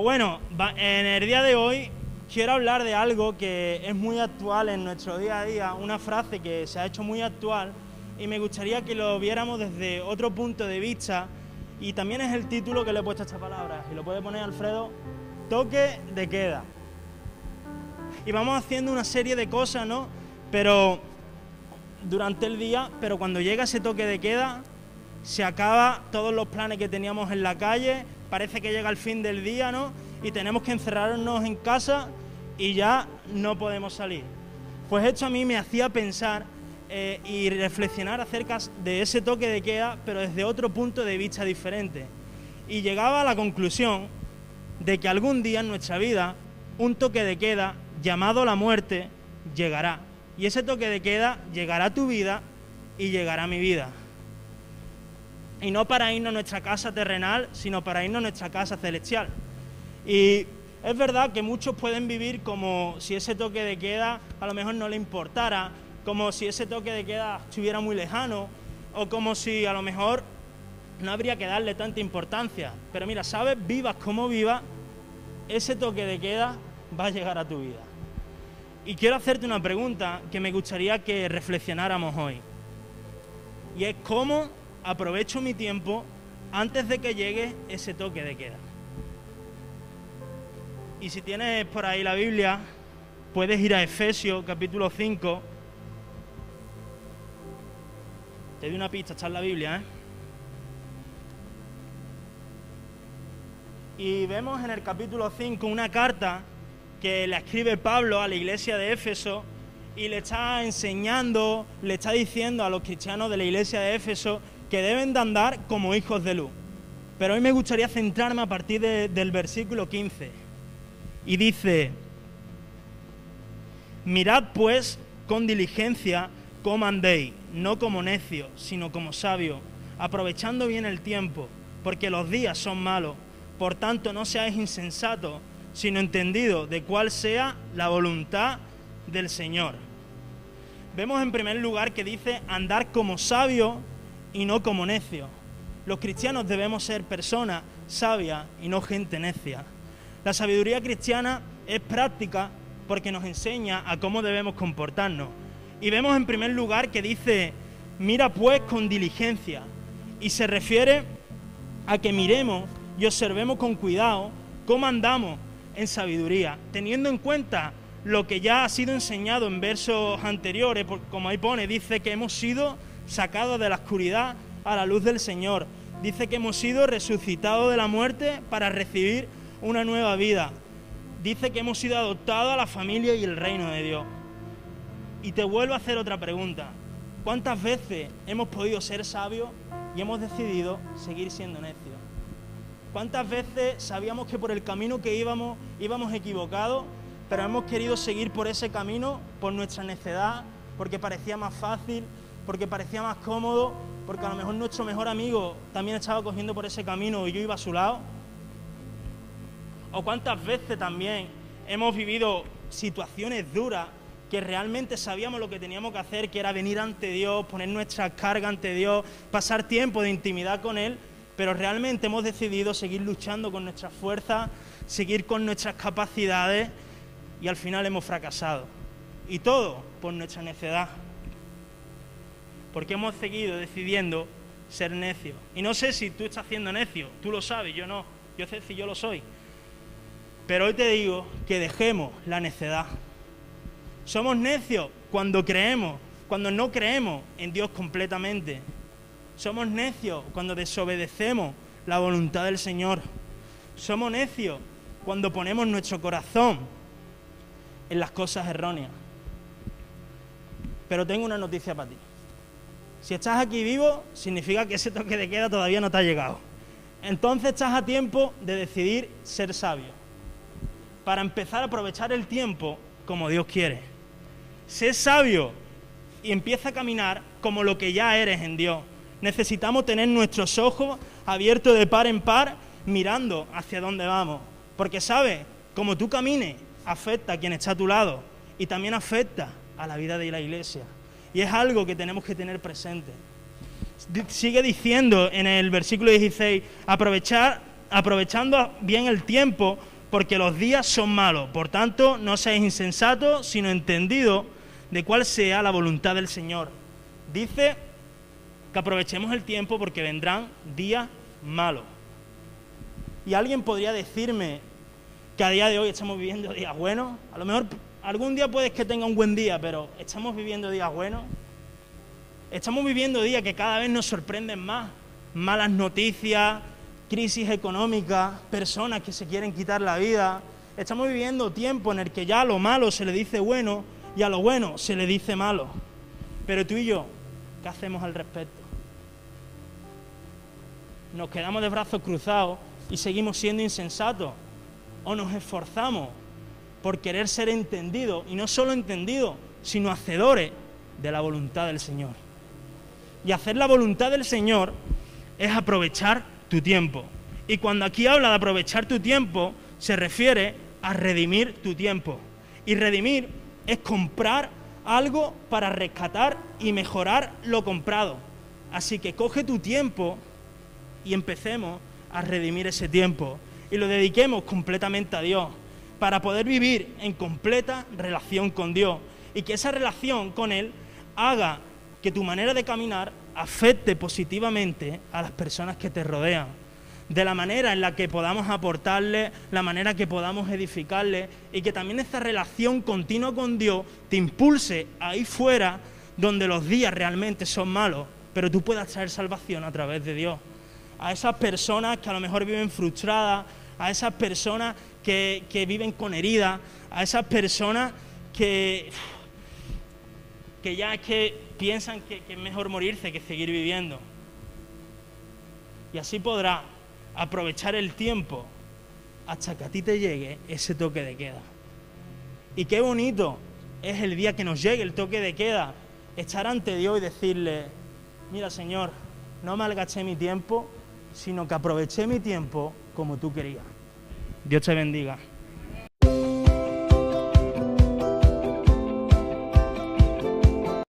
Pues bueno, en el día de hoy quiero hablar de algo que es muy actual en nuestro día a día, una frase que se ha hecho muy actual y me gustaría que lo viéramos desde otro punto de vista y también es el título que le he puesto a esta palabra y lo puede poner Alfredo, toque de queda. Y vamos haciendo una serie de cosas, ¿no? Pero durante el día, pero cuando llega ese toque de queda, se acaba todos los planes que teníamos en la calle, parece que llega el fin del día, ¿no? Y tenemos que encerrarnos en casa y ya no podemos salir. Pues esto a mí me hacía pensar eh, y reflexionar acerca de ese toque de queda, pero desde otro punto de vista diferente. Y llegaba a la conclusión de que algún día en nuestra vida un toque de queda llamado la muerte llegará. Y ese toque de queda llegará a tu vida y llegará a mi vida y no para irnos a nuestra casa terrenal, sino para irnos a nuestra casa celestial. Y es verdad que muchos pueden vivir como si ese toque de queda a lo mejor no le importara, como si ese toque de queda estuviera muy lejano, o como si a lo mejor no habría que darle tanta importancia. Pero mira, sabes, vivas como vivas, ese toque de queda va a llegar a tu vida. Y quiero hacerte una pregunta que me gustaría que reflexionáramos hoy. Y es cómo aprovecho mi tiempo antes de que llegue ese toque de queda. Y si tienes por ahí la Biblia, puedes ir a Efesios capítulo 5. Te doy una pista, está en la Biblia, ¿eh? Y vemos en el capítulo 5 una carta que le escribe Pablo a la iglesia de Éfeso y le está enseñando, le está diciendo a los cristianos de la iglesia de Éfeso que deben de andar como hijos de luz. Pero hoy me gustaría centrarme a partir del versículo 15. Y dice, mirad pues con diligencia cómo andéis, no como necios, sino como sabios, aprovechando bien el tiempo, porque los días son malos. Por tanto, no seáis insensatos, sino entendidos de cuál sea la voluntad del Señor. Vemos en primer lugar que dice andar como sabios y no como necios. Los cristianos debemos ser personas sabias y no gente necia. La sabiduría cristiana es práctica porque nos enseña a cómo debemos comportarnos. Y vemos en primer lugar que dice, mira pues con diligencia. Y se refiere a que miremos y observemos con cuidado cómo andamos en sabiduría, teniendo en cuenta lo que ya ha sido enseñado en versos anteriores, como ahí pone, dice que hemos sido sacados de la oscuridad a la luz del Señor. Dice que hemos sido resucitados de la muerte para recibir una nueva vida. Dice que hemos sido adoptados a la familia y el reino de Dios. Y te vuelvo a hacer otra pregunta. ¿Cuántas veces hemos podido ser sabios y hemos decidido seguir siendo necios? ¿Cuántas veces sabíamos que por el camino que íbamos íbamos equivocados, pero hemos querido seguir por ese camino por nuestra necedad, porque parecía más fácil, porque parecía más cómodo, porque a lo mejor nuestro mejor amigo también estaba cogiendo por ese camino y yo iba a su lado. O cuántas veces también hemos vivido situaciones duras que realmente sabíamos lo que teníamos que hacer, que era venir ante Dios, poner nuestra carga ante Dios, pasar tiempo de intimidad con Él, pero realmente hemos decidido seguir luchando con nuestras fuerzas, seguir con nuestras capacidades y al final hemos fracasado. Y todo por nuestra necedad porque hemos seguido decidiendo ser necios. Y no sé si tú estás siendo necio, tú lo sabes, yo no, yo sé si yo lo soy. Pero hoy te digo que dejemos la necedad. Somos necios cuando creemos, cuando no creemos en Dios completamente. Somos necios cuando desobedecemos la voluntad del Señor. Somos necios cuando ponemos nuestro corazón en las cosas erróneas. Pero tengo una noticia para ti. Si estás aquí vivo, significa que ese toque de queda todavía no te ha llegado. Entonces estás a tiempo de decidir ser sabio. Para empezar a aprovechar el tiempo como Dios quiere. Sé sabio y empieza a caminar como lo que ya eres en Dios. Necesitamos tener nuestros ojos abiertos de par en par, mirando hacia dónde vamos. Porque sabes, como tú camines, afecta a quien está a tu lado y también afecta a la vida de la iglesia. Y es algo que tenemos que tener presente. Sigue diciendo en el versículo 16, aprovechar, aprovechando bien el tiempo, porque los días son malos. Por tanto, no seáis insensatos, sino entendidos de cuál sea la voluntad del Señor. Dice que aprovechemos el tiempo porque vendrán días malos. Y alguien podría decirme que a día de hoy estamos viviendo días buenos. A lo mejor algún día puedes que tenga un buen día, pero estamos viviendo días buenos. Estamos viviendo días que cada vez nos sorprenden más. Malas noticias, crisis económica, personas que se quieren quitar la vida. Estamos viviendo tiempo en el que ya a lo malo se le dice bueno y a lo bueno se le dice malo. Pero tú y yo, ¿qué hacemos al respecto? Nos quedamos de brazos cruzados y seguimos siendo insensatos. O nos esforzamos por querer ser entendidos, y no solo entendidos, sino hacedores de la voluntad del Señor. Y hacer la voluntad del Señor es aprovechar tu tiempo. Y cuando aquí habla de aprovechar tu tiempo, se refiere a redimir tu tiempo. Y redimir es comprar algo para rescatar y mejorar lo comprado. Así que coge tu tiempo y empecemos a redimir ese tiempo y lo dediquemos completamente a Dios para poder vivir en completa relación con Dios y que esa relación con Él haga que tu manera de caminar afecte positivamente a las personas que te rodean, de la manera en la que podamos aportarle, la manera que podamos edificarle y que también esta relación continua con Dios te impulse ahí fuera donde los días realmente son malos, pero tú puedas traer salvación a través de Dios. A esas personas que a lo mejor viven frustradas, a esas personas que, viven con heridas, a esas personas que, que ya es que piensan que, es mejor morirse que seguir viviendo. Y así podrá aprovechar el tiempo hasta que a ti te llegue ese toque de queda. Y qué bonito es el día que nos llegue el toque de queda, estar ante Dios y decirle, mira Señor, no malgaché mi tiempo, sino que aproveché mi tiempo como tú querías. Dios te bendiga.